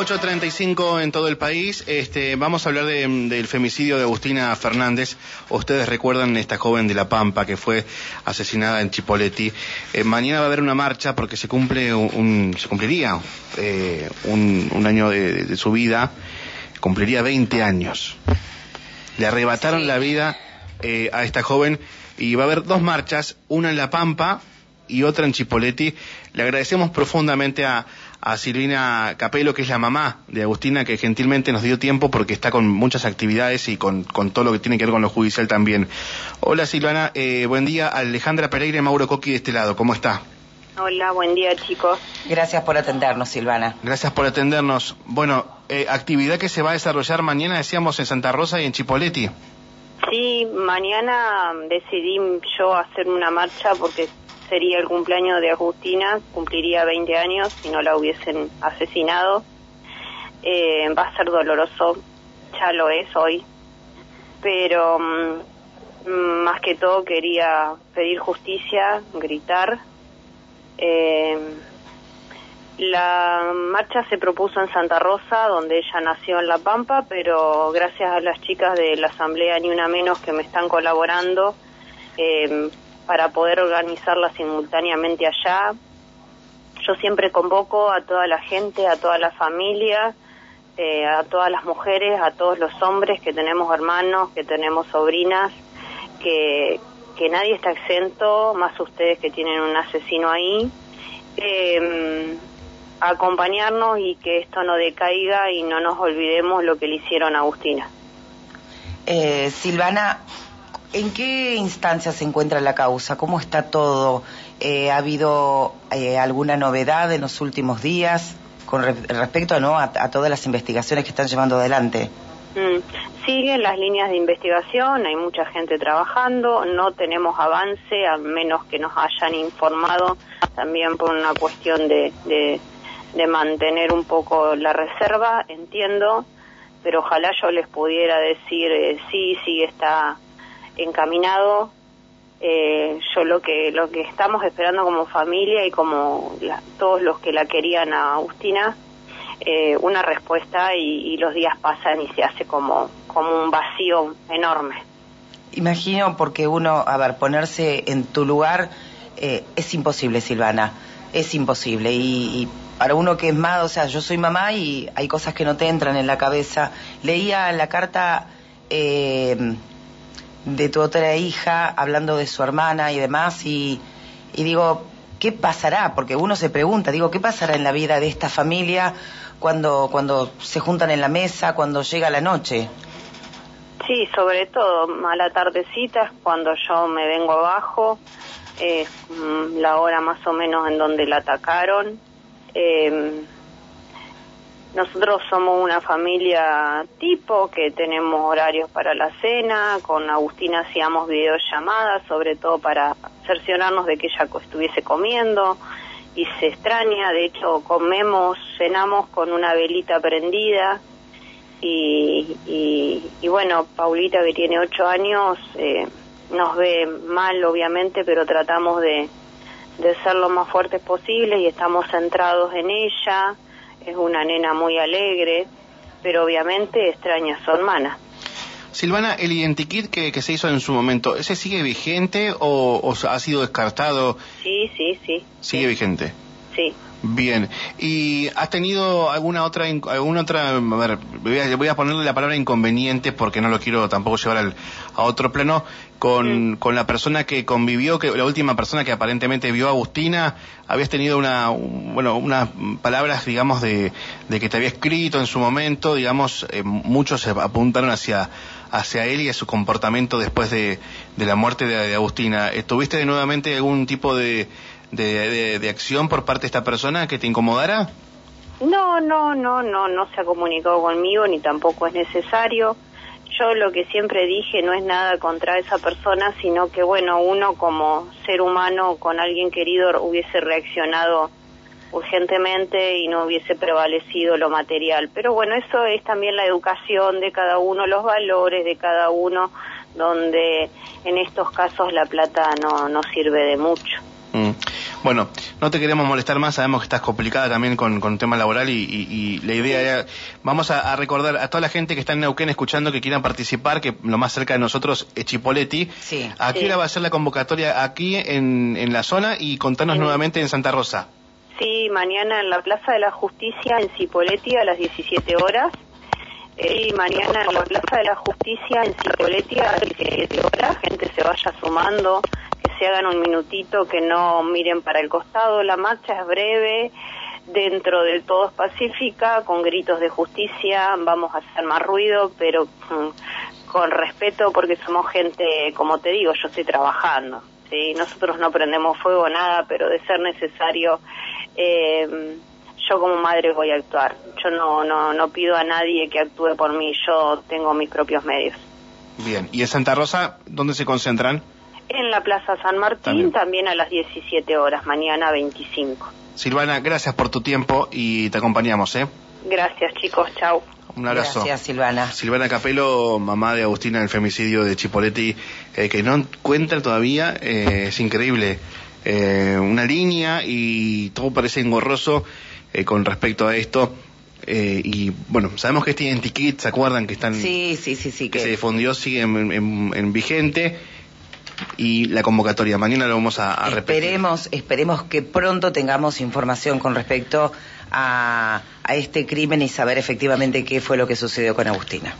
8.35 en todo el país. Este, vamos a hablar del femicidio de Agustina Fernández. Ustedes recuerdan esta joven de La Pampa que fue asesinada en Chipoleti. Eh, mañana va a haber una marcha porque se cumple un, se cumpliría eh, un, año de, su vida. Cumpliría 20 años. Le arrebataron la vida eh, a esta joven y va a haber dos marchas, una en La Pampa y otra en Chipoleti. Le agradecemos profundamente a, a Silvina Capelo, que es la mamá de Agustina, que gentilmente nos dio tiempo porque está con muchas actividades y con, todo lo que tiene que ver con lo judicial también. Hola Silvana, eh, buen día. Alejandra Pereira y Mauro Coqui de este lado, ¿cómo está? Hola, buen día chicos. Gracias por atendernos, Silvana. Gracias por atendernos. Bueno, eh, actividad que se va a desarrollar mañana, decíamos, en Santa Rosa y en Chipoleti. Sí, mañana decidí yo hacer una marcha porque sería el cumpleaños de Agustina, cumpliría 20 años si no la hubiesen asesinado. Eh, va a ser doloroso, ya lo es hoy, pero mm, más que todo quería pedir justicia, gritar. Eh, la marcha se propuso en Santa Rosa, donde ella nació en La Pampa, pero gracias a las chicas de la Asamblea Ni Una Menos que me están colaborando, eh, para poder organizarla simultáneamente allá. Yo siempre convoco a toda la gente, a toda la familia, eh, a todas las mujeres, a todos los hombres que tenemos hermanos, que tenemos sobrinas, que, nadie está exento, más ustedes que tienen un asesino ahí, eh, acompañarnos y que esto no decaiga y no nos olvidemos lo que le hicieron a Agustina. Eh, Silvana, ¿En qué instancia se encuentra la causa? ¿Cómo está todo? Eh, ¿Ha habido eh, alguna novedad en los últimos días con respecto ¿no? A, todas las investigaciones que están llevando adelante? Mm, siguen las líneas de investigación, hay mucha gente trabajando, no tenemos avance, a menos que nos hayan informado, también por una cuestión de, de, mantener un poco la reserva, entiendo, pero ojalá yo les pudiera decir, eh, sí, sí está encaminado. Eh, yo lo que lo que estamos esperando como familia y como todos los que la querían a Agustina, eh, una respuesta y, los días pasan y se hace como, como un vacío enorme. Imagino porque uno, a ver, ponerse en tu lugar eh, es imposible, Silvana, es imposible. Y, y, para uno que es más, o sea, yo soy mamá y hay cosas que no te entran en la cabeza. Leía la carta eh, de tu otra hija, hablando de su hermana y demás, y, digo, ¿qué pasará? Porque uno se pregunta, digo, ¿qué pasará en la vida de esta familia cuando, cuando se juntan en la mesa, cuando llega la noche? Sí, sobre todo a la tardecita cuando yo me vengo abajo, es la hora más o menos en donde la atacaron. Eh, nosotros somos una familia tipo que tenemos horarios para la cena, con Agustina hacíamos videollamadas, sobre todo para cerciorarnos de que ella estuviese comiendo. Y se extraña, de hecho comemos, cenamos con una velita prendida. Y, y, bueno, Paulita que tiene ocho años eh, nos ve mal obviamente, pero tratamos de, de ser lo más fuertes posible y estamos centrados en ella es una nena muy alegre, pero obviamente extraña a su hermana. Silvana, el identikit que, que se hizo en su momento, ¿ese sigue vigente o, ha sido descartado? Sí, sí, sí. ¿Sigue vigente? Sí. Bien. ¿Y has tenido alguna otra, alguna otra, a ver, voy a, ponerle la palabra inconveniente porque no lo quiero tampoco llevar al, a otro plano, con, con la persona que convivió, que la última persona que aparentemente vio a Agustina, habías tenido una, bueno, unas palabras, digamos, de, de que te había escrito en su momento, digamos, eh, muchos se apuntaron hacia, hacia él y a su comportamiento después de, de la muerte de, de Agustina. ¿Tuviste nuevamente algún tipo de, de, de, acción por parte de esta persona que te incomodara? No, no, no, no, no se ha comunicado conmigo ni tampoco es necesario. Yo lo que siempre dije no es nada contra esa persona, sino que bueno, uno como ser humano con alguien querido hubiese reaccionado urgentemente y no hubiese prevalecido lo material. Pero bueno, eso es también la educación de cada uno, los valores de cada uno, donde en estos casos la plata no, no sirve de mucho. Mm. Bueno, no te queremos molestar más, sabemos que estás complicada también con, con tema laboral y, la idea era, vamos a, recordar a toda la gente que está en Neuquén escuchando que quieran participar, que lo más cerca de nosotros es Chipoleti. Sí. Aquí va a ser la convocatoria aquí en, en la zona y contanos nuevamente en Santa Rosa. Sí, mañana en la Plaza de la Justicia en Cipolletti a las 17 horas. Eh, y mañana en la Plaza de la Justicia en Cipolletti a las 17 horas. Gente se vaya sumando, se hagan un minutito, que no miren para el costado. La marcha es breve, dentro del todo es pacífica, con gritos de justicia. Vamos a hacer más ruido, pero mm, con respeto porque somos gente, como te digo, yo estoy trabajando. ¿sí? Nosotros no prendemos fuego nada, pero de ser necesario, eh, yo como madre voy a actuar. Yo no, no, no pido a nadie que actúe por mí, yo tengo mis propios medios. Bien, ¿y en Santa Rosa dónde se concentran? En la Plaza San Martín, también, a las 17 horas, mañana 25. Silvana, gracias por tu tiempo y te acompañamos, ¿eh? Gracias, chicos, chao. Un abrazo. Gracias, Silvana. Silvana Capelo, mamá de Agustina en el femicidio de Chipoletti, eh, que no encuentra todavía, eh, es increíble. Eh, una línea y todo parece engorroso con respecto a esto. y bueno, sabemos que este identikit, ¿se acuerdan que están? Sí, sí, sí, sí. Que, se difundió, sigue en, vigente y la convocatoria. Mañana lo vamos a, esperemos, Esperemos que pronto tengamos información con respecto a este crimen y saber efectivamente qué fue lo que sucedió con Agustina.